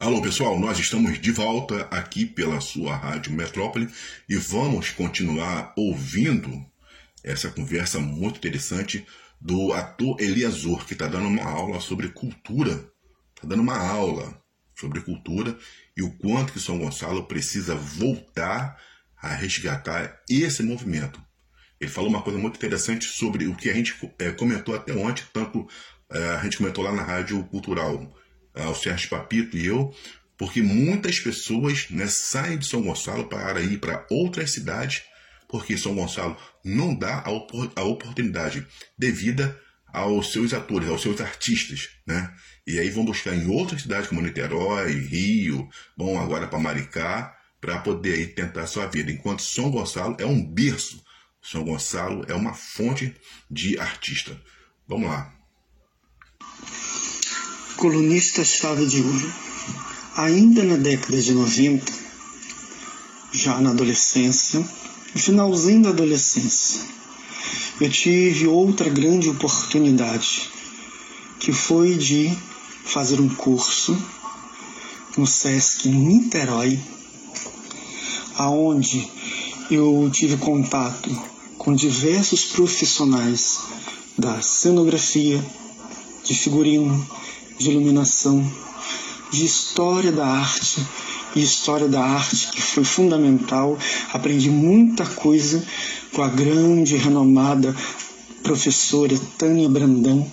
Alô pessoal, nós estamos de volta aqui pela sua Rádio Metrópole e vamos continuar ouvindo essa conversa muito interessante do ator Eliasor, que está dando uma aula sobre cultura. Está dando uma aula sobre cultura e o quanto que São Gonçalo precisa voltar a resgatar esse movimento. Ele falou uma coisa muito interessante sobre o que a gente é, comentou até ontem, tanto é, a gente comentou lá na Rádio Cultural, o Sérgio Papito e eu, porque muitas pessoas né, saem de São Gonçalo para ir para outras cidades, porque São Gonçalo não dá a, opor a oportunidade devida aos seus atores, aos seus artistas, né? E aí vão buscar em outras cidades como Niterói, Rio, bom agora para Maricá, para poder aí tentar sua vida. Enquanto São Gonçalo é um berço, São Gonçalo é uma fonte de artista. Vamos lá. Colunista chave de ouro. Ainda na década de 90, já na adolescência, no finalzinho da adolescência, eu tive outra grande oportunidade, que foi de fazer um curso no SESC em Niterói, aonde eu tive contato com diversos profissionais da cenografia, de figurino, de iluminação, de história da arte e história da arte que foi fundamental. Aprendi muita coisa com a grande e renomada professora Tânia Brandão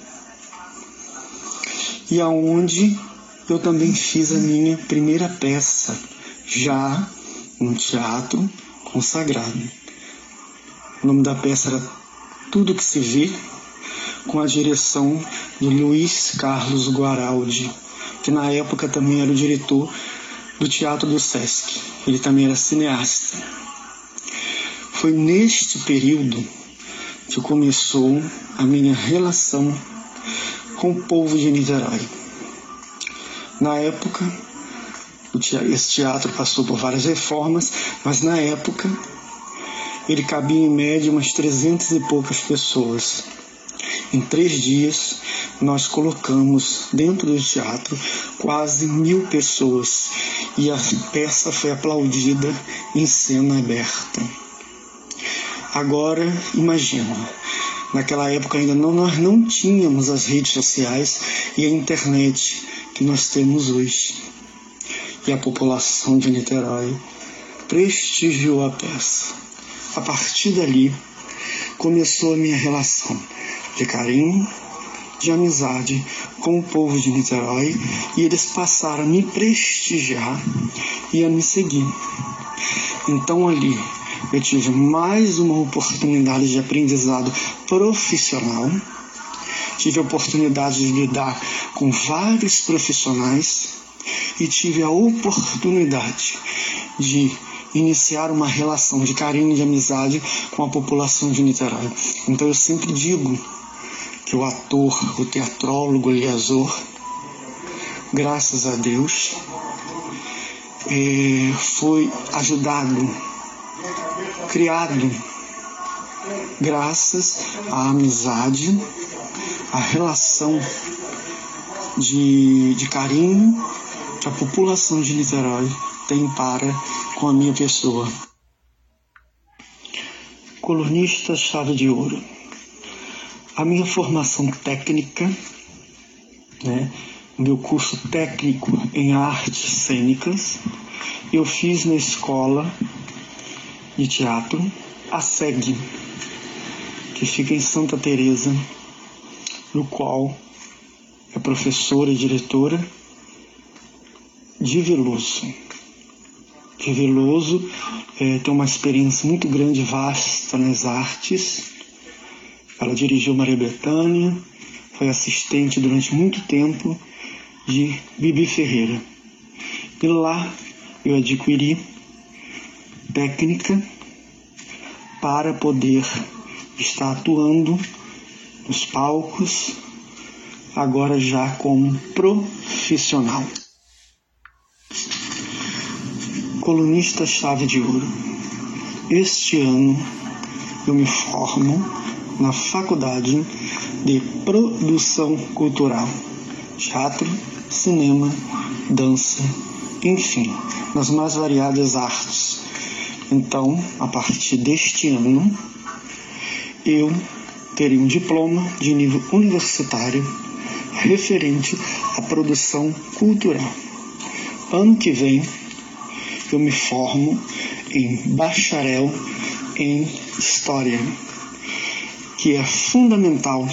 e aonde eu também fiz a minha primeira peça já um teatro consagrado. O nome da peça era Tudo que se vê, com a direção de Luiz Carlos Guaraldi, que na época também era o diretor do Teatro do Sesc. Ele também era cineasta. Foi neste período que começou a minha relação com o povo de Niterói. Na época, esse teatro passou por várias reformas, mas na época ele cabia em média umas trezentas e poucas pessoas. Em três dias, nós colocamos dentro do teatro quase mil pessoas e a peça foi aplaudida em cena aberta. Agora, imagina, naquela época ainda não, nós não tínhamos as redes sociais e a internet que nós temos hoje e a população de Niterói prestigiou a peça. A partir dali começou a minha relação de carinho, de amizade com o povo de Niterói e eles passaram a me prestigiar e a me seguir. Então ali eu tive mais uma oportunidade de aprendizado profissional, tive a oportunidade de lidar com vários profissionais e tive a oportunidade de iniciar uma relação de carinho e de amizade com a população de Niterói. Então eu sempre digo que o ator, o teatrólogo Eliasor, graças a Deus, é, foi ajudado, criado, graças à amizade, à relação de, de carinho que a população de Niterói tem para com a minha pessoa. Colunista chave de ouro. A minha formação técnica, né, meu curso técnico em artes cênicas, eu fiz na escola de teatro, a SEG, que fica em Santa Teresa, no qual é professora e diretora de Veloso. De Veloso é, tem uma experiência muito grande, vasta nas artes. Ela dirigiu Maria Bethânia, foi assistente durante muito tempo de Bibi Ferreira. E lá eu adquiri técnica para poder estar atuando nos palcos, agora já como profissional. colunista chave de ouro. Este ano eu me formo na Faculdade de Produção Cultural, Teatro, Cinema dança, enfim, nas mais variadas artes. Então, a partir deste ano, eu terei um diploma de nível universitário referente à produção cultural. Ano que vem, eu me formo em bacharel em História, que é fundamental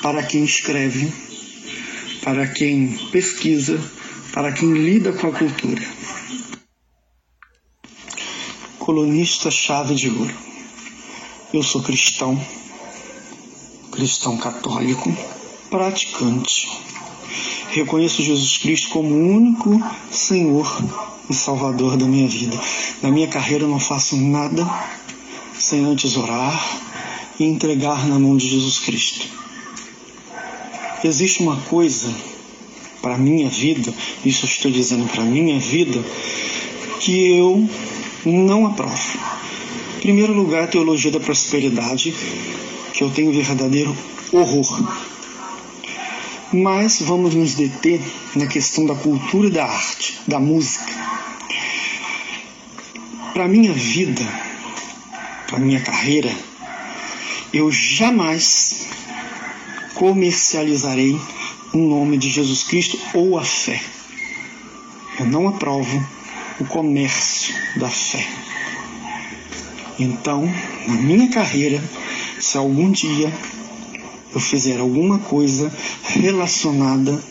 para quem escreve, para quem pesquisa, para quem lida com a cultura. Colunista chave de ouro. Eu sou cristão, cristão católico, praticante. Reconheço Jesus Cristo como o único Senhor e Salvador da minha vida. Na minha carreira não faço nada sem antes orar e entregar na mão de Jesus Cristo. Existe uma coisa para minha vida, isso eu estou dizendo para minha vida, que eu não aprovo. Em primeiro lugar, a teologia da prosperidade, que eu tenho verdadeiro horror. Mas vamos nos deter na questão da cultura e da arte, da música. Para minha vida, para minha carreira, eu jamais comercializarei o nome de Jesus Cristo ou a fé. Eu não aprovo o comércio da fé. Então, na minha carreira, se algum dia eu fizer alguma coisa relacionada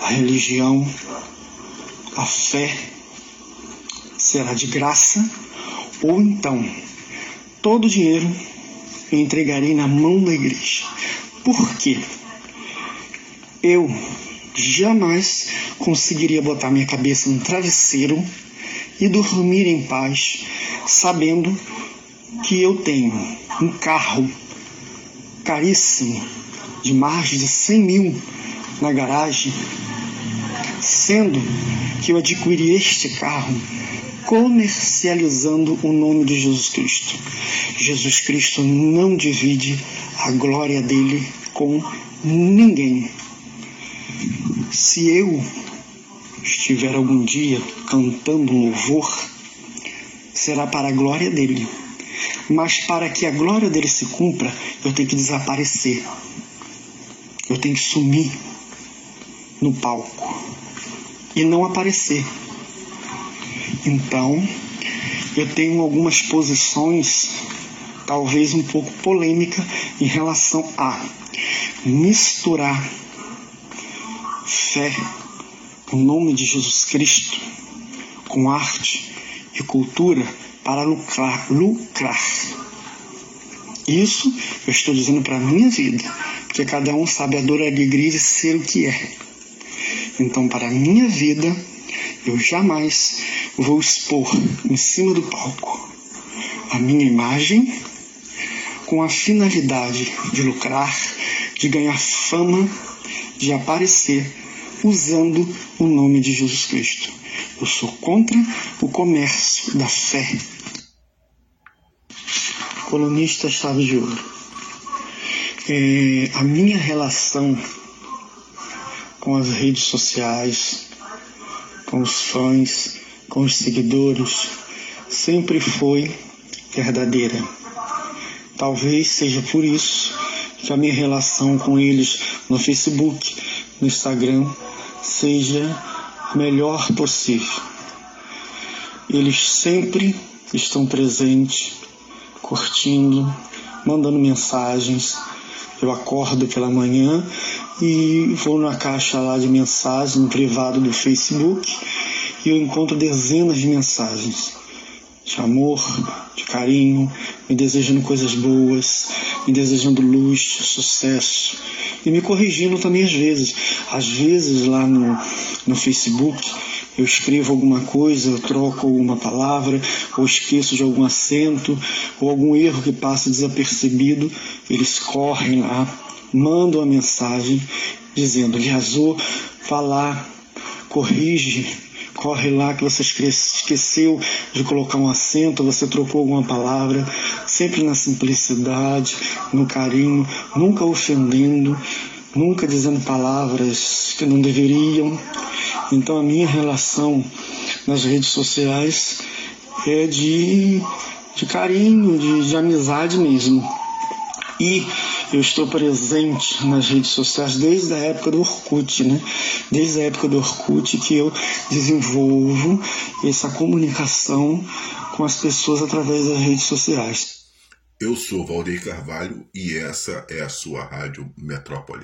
à religião, à fé, será de graça, ou então todo o dinheiro eu entregarei na mão da igreja. Por quê? Eu jamais conseguiria botar minha cabeça no travesseiro e dormir em paz, sabendo que eu tenho um carro caríssimo de mais de 100 mil na garagem, sendo que eu adquiri este carro comercializando o nome de Jesus Cristo. Jesus Cristo não divide a glória dele com ninguém. Se eu estiver algum dia cantando louvor, será para a glória dele. Mas para que a glória dele se cumpra, eu tenho que desaparecer. Eu tenho que sumir no palco e não aparecer. Então, eu tenho algumas posições, talvez um pouco polêmica, em relação a misturar fé, o nome de Jesus Cristo, com arte e cultura para lucrar. lucrar. Isso eu estou dizendo para a minha vida, porque cada um sabe a dor e a alegria de ser o que é. Então, para a minha vida, eu jamais vou expor em cima do palco a minha imagem com a finalidade de lucrar, de ganhar fama, de aparecer usando o nome de Jesus Cristo. Eu sou contra o comércio da fé. Colunista Chave de Ouro. É, a minha relação com as redes sociais, com os fãs, com os seguidores, sempre foi verdadeira. Talvez seja por isso que a minha relação com eles no Facebook, no Instagram, seja a melhor possível. Eles sempre estão presentes, curtindo, mandando mensagens. Eu acordo pela manhã e vou na caixa lá de mensagens no privado do Facebook e eu encontro dezenas de mensagens de amor, de carinho, me desejando coisas boas, me desejando luz, sucesso e me corrigindo também às vezes. Às vezes lá no, no Facebook eu escrevo alguma coisa, eu troco alguma palavra, ou esqueço de algum acento, ou algum erro que passa desapercebido, eles correm lá, mandam a mensagem dizendo, Liazô, lá, corrige, corre lá que você esqueceu de colocar um acento, você trocou alguma palavra, sempre na simplicidade, no carinho, nunca ofendendo, nunca dizendo palavras que não deveriam. Então a minha relação nas redes sociais é de, de carinho, de, de amizade mesmo. E eu estou presente nas redes sociais desde a época do Orkut, né? Desde a época do Orkut que eu desenvolvo essa comunicação com as pessoas através das redes sociais. Eu sou Valdeir Carvalho e essa é a sua Rádio Metrópole.